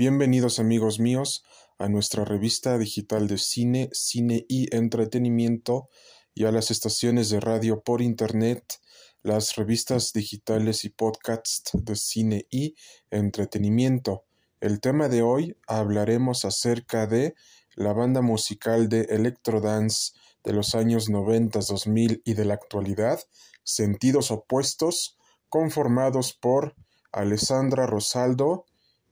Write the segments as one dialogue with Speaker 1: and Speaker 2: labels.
Speaker 1: Bienvenidos amigos míos a nuestra revista digital de cine, cine y entretenimiento y a las estaciones de radio por internet, las revistas digitales y podcasts de cine y entretenimiento. El tema de hoy hablaremos acerca de la banda musical de electrodance de los años 90, 2000 y de la actualidad, Sentidos Opuestos, conformados por Alessandra Rosaldo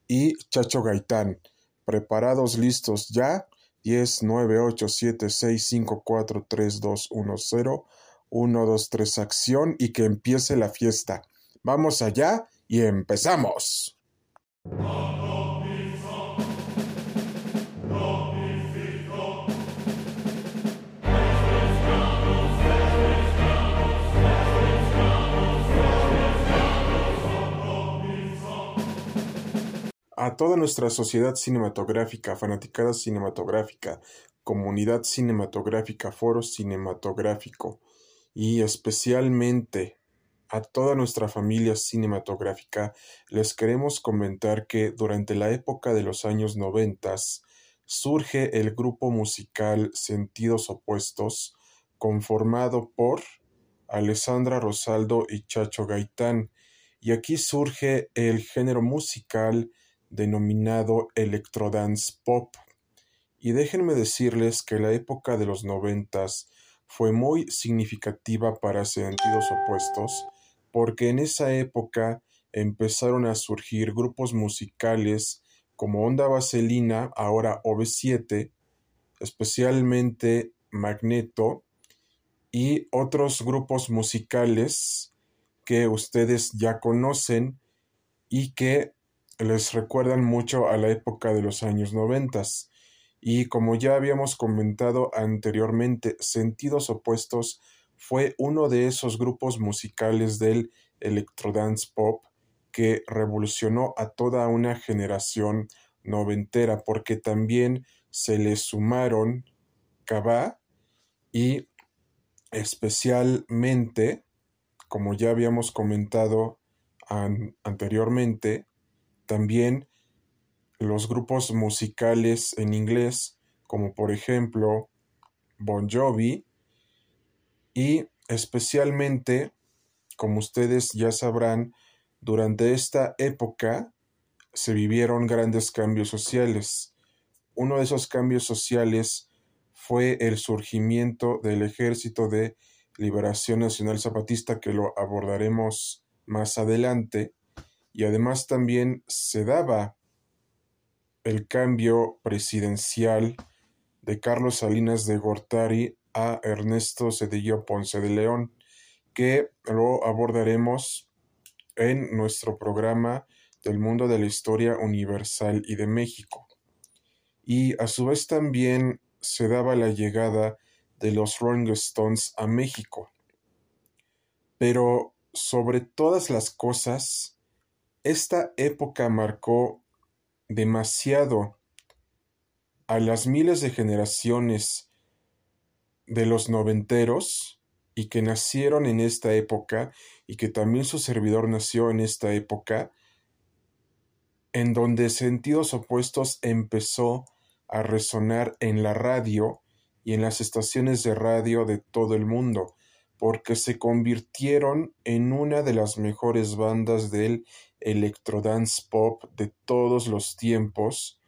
Speaker 1: y Chacho Gaitán. Preparados, listos ya. 10, 9, 8, 7, 6, 5, 4, 3, 2, 1, 0. 1, 2, 3, acción y que empiece la fiesta. Vamos allá y empezamos. Toda nuestra sociedad cinematográfica, fanaticada cinematográfica, comunidad cinematográfica, foro cinematográfico y especialmente a toda nuestra familia cinematográfica, les queremos comentar que durante la época de los años noventas surge el grupo musical Sentidos Opuestos, conformado por Alessandra Rosaldo y Chacho Gaitán, y aquí surge el género musical denominado electrodance pop. Y déjenme decirles que la época de los noventas fue muy significativa para sentidos opuestos, porque en esa época empezaron a surgir grupos musicales como Onda Vaselina, ahora OV7, especialmente Magneto, y otros grupos musicales que ustedes ya conocen y que les recuerdan mucho a la época de los años noventas. Y como ya habíamos comentado anteriormente, Sentidos Opuestos fue uno de esos grupos musicales del electrodance pop que revolucionó a toda una generación noventera, porque también se le sumaron Cabá y especialmente, como ya habíamos comentado anteriormente, también los grupos musicales en inglés, como por ejemplo Bon Jovi, y especialmente, como ustedes ya sabrán, durante esta época se vivieron grandes cambios sociales. Uno de esos cambios sociales fue el surgimiento del Ejército de Liberación Nacional Zapatista, que lo abordaremos más adelante, y además también se daba el cambio presidencial de Carlos Salinas de Gortari a Ernesto Cedillo Ponce de León, que lo abordaremos en nuestro programa del mundo de la historia universal y de México. Y a su vez también se daba la llegada de los Rolling Stones a México. Pero sobre todas las cosas, esta época marcó demasiado a las miles de generaciones de los noventeros y que nacieron en esta época y que también su servidor nació en esta época, en donde sentidos opuestos empezó a resonar en la radio y en las estaciones de radio de todo el mundo, porque se convirtieron en una de las mejores bandas del electrodance pop de todos los tiempos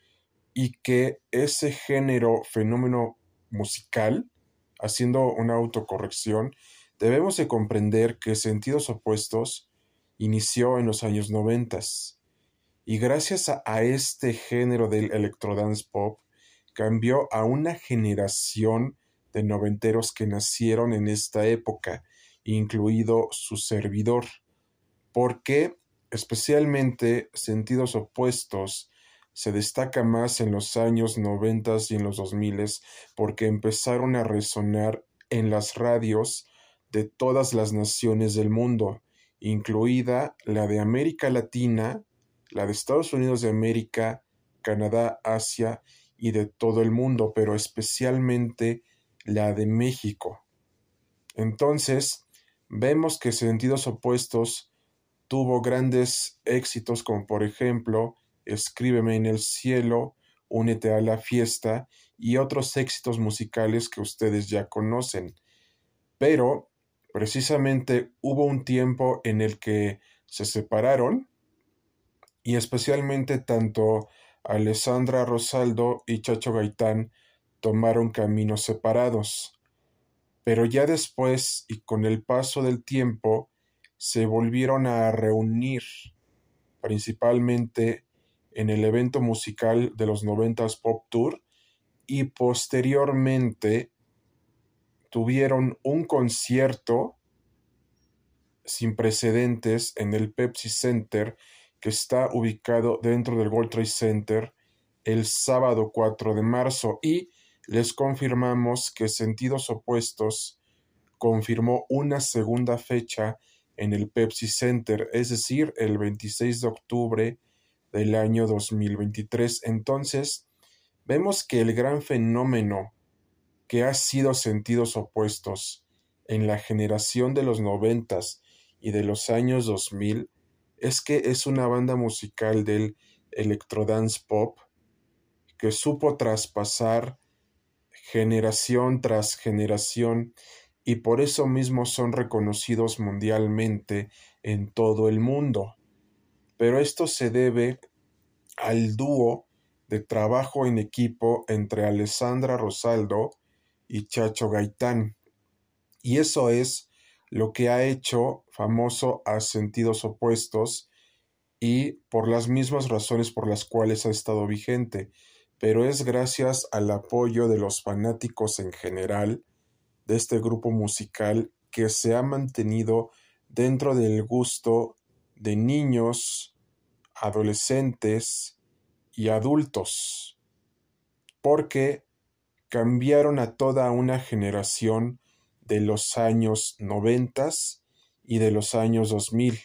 Speaker 1: y que ese género fenómeno musical, haciendo una autocorrección, debemos de comprender que Sentidos Opuestos inició en los años noventas y gracias a, este género del electrodance pop cambió a una generación de noventeros que nacieron en esta época, incluido su servidor. porque especialmente sentidos opuestos, se destaca más en los años noventas y en los dos miles porque empezaron a resonar en las radios de todas las naciones del mundo, incluida la de América Latina, la de Estados Unidos de América, Canadá, Asia y de todo el mundo, pero especialmente la de México. Entonces, vemos que sentidos opuestos tuvo grandes éxitos como por ejemplo Escríbeme en el cielo, Únete a la fiesta y otros éxitos musicales que ustedes ya conocen. Pero precisamente hubo un tiempo en el que se separaron y especialmente tanto Alessandra Rosaldo y Chacho Gaitán tomaron caminos separados. Pero ya después y con el paso del tiempo se volvieron a reunir, principalmente en el evento musical de los noventas Pop Tour y posteriormente tuvieron un concierto sin precedentes en el Pepsi Center que está ubicado dentro del World Trade Center el sábado 4 de marzo. Y les confirmamos que Sentidos Opuestos confirmó una segunda fecha en el Pepsi Center, es decir, el 26 de octubre del año 2023. Entonces, vemos que el gran fenómeno que ha sido Sentidos Opuestos en la generación de los noventas y de los años 2000 es que es una banda musical del electrodance pop que supo traspasar generación tras generación y por eso mismo son reconocidos mundialmente en todo el mundo. Pero esto se debe al dúo de trabajo en equipo entre Alessandra Rosaldo y Chacho Gaitán. Y eso es lo que ha hecho famoso a sentidos opuestos y por las mismas razones por las cuales ha estado vigente, pero es gracias al apoyo de los fanáticos en general de este grupo musical que se ha mantenido dentro del gusto de niños, adolescentes y adultos, porque cambiaron a toda una generación de los años noventas y de los años 2000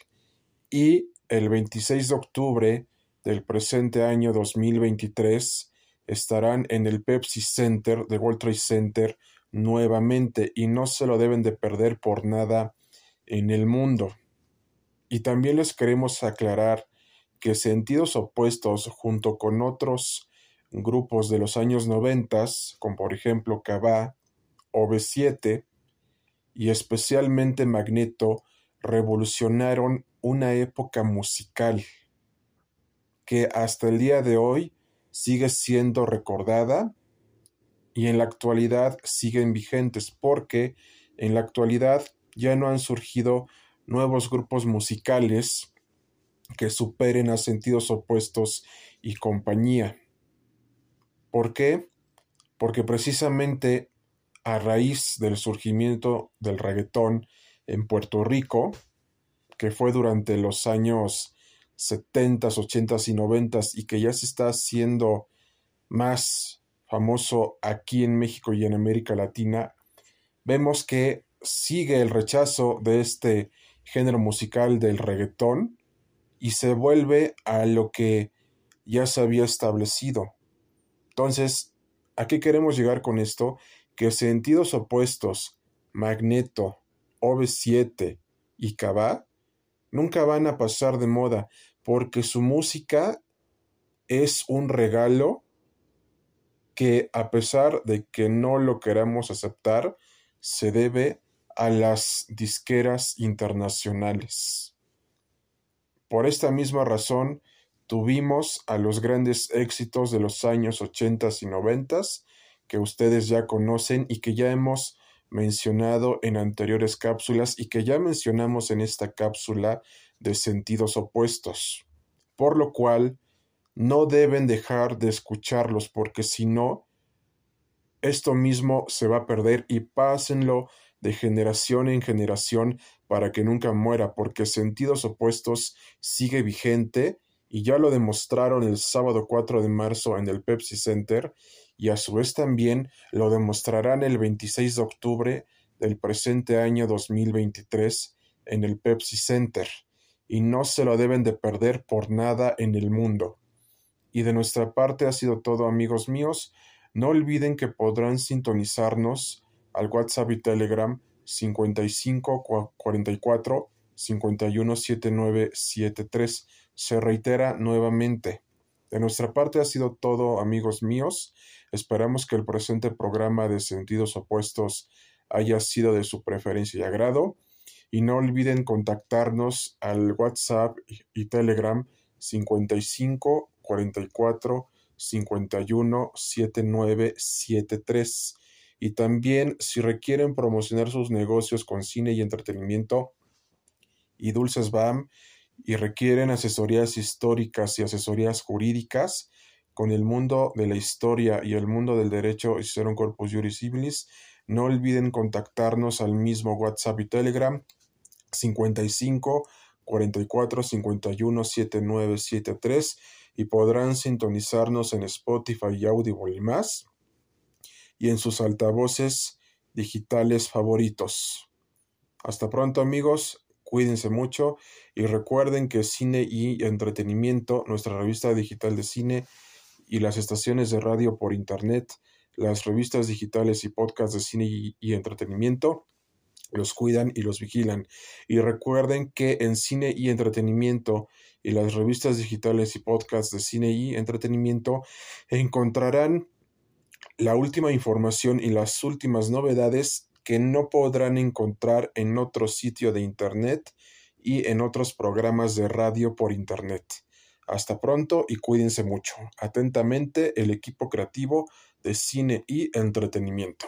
Speaker 1: y el 26 de octubre del presente año 2023 estarán en el Pepsi Center de World Trade Center nuevamente y no se lo deben de perder por nada en el mundo. Y también les queremos aclarar que sentidos opuestos junto con otros grupos de los años noventas, como por ejemplo Cabá o B7, y especialmente Magneto revolucionaron una época musical que hasta el día de hoy sigue siendo recordada y en la actualidad siguen vigentes porque en la actualidad ya no han surgido nuevos grupos musicales que superen a sentidos opuestos y compañía. ¿Por qué? Porque precisamente a raíz del surgimiento del reggaetón en Puerto Rico, que fue durante los años 70, 80 y 90 y que ya se está haciendo más famoso aquí en México y en América Latina, vemos que sigue el rechazo de este género musical del reggaetón y se vuelve a lo que ya se había establecido. Entonces, ¿a qué queremos llegar con esto? que sentidos opuestos, Magneto, OV7 y Cabá, nunca van a pasar de moda, porque su música es un regalo que a pesar de que no lo queramos aceptar, se debe a las disqueras internacionales. Por esta misma razón, tuvimos a los grandes éxitos de los años 80 y 90 que ustedes ya conocen y que ya hemos mencionado en anteriores cápsulas y que ya mencionamos en esta cápsula de sentidos opuestos. Por lo cual, no deben dejar de escucharlos porque si no, esto mismo se va a perder y pásenlo de generación en generación para que nunca muera porque sentidos opuestos sigue vigente y ya lo demostraron el sábado 4 de marzo en el Pepsi Center y a su vez también lo demostrarán el 26 de octubre del presente año 2023 en el Pepsi Center, y no se lo deben de perder por nada en el mundo. Y de nuestra parte ha sido todo amigos míos, no olviden que podrán sintonizarnos al WhatsApp y Telegram 55 44 51 Se reitera nuevamente De nuestra parte ha sido todo, amigos míos. Esperamos que el presente programa de sentidos opuestos haya sido de su preferencia y agrado. Y no olviden contactarnos al WhatsApp y Telegram 55 44 51 7973. Y también si requieren promocionar sus negocios con cine y entretenimiento y dulces BAM y requieren asesorías históricas y asesorías jurídicas con el mundo de la historia y el mundo del derecho hicieron corpus juris civilis, no olviden contactarnos al mismo WhatsApp y Telegram 55 44 51 7973 y podrán sintonizarnos en Spotify y Audible y más y en sus altavoces digitales favoritos. Hasta pronto amigos, cuídense mucho y recuerden que Cine y Entretenimiento, nuestra revista digital de cine y las estaciones de radio por internet, las revistas digitales y podcasts de cine y, y entretenimiento, los cuidan y los vigilan. Y recuerden que en cine y entretenimiento y las revistas digitales y podcasts de cine y entretenimiento encontrarán la última información y las últimas novedades que no podrán encontrar en otro sitio de Internet y en otros programas de radio por Internet. Hasta pronto y cuídense mucho. Atentamente, el equipo creativo de cine y entretenimiento.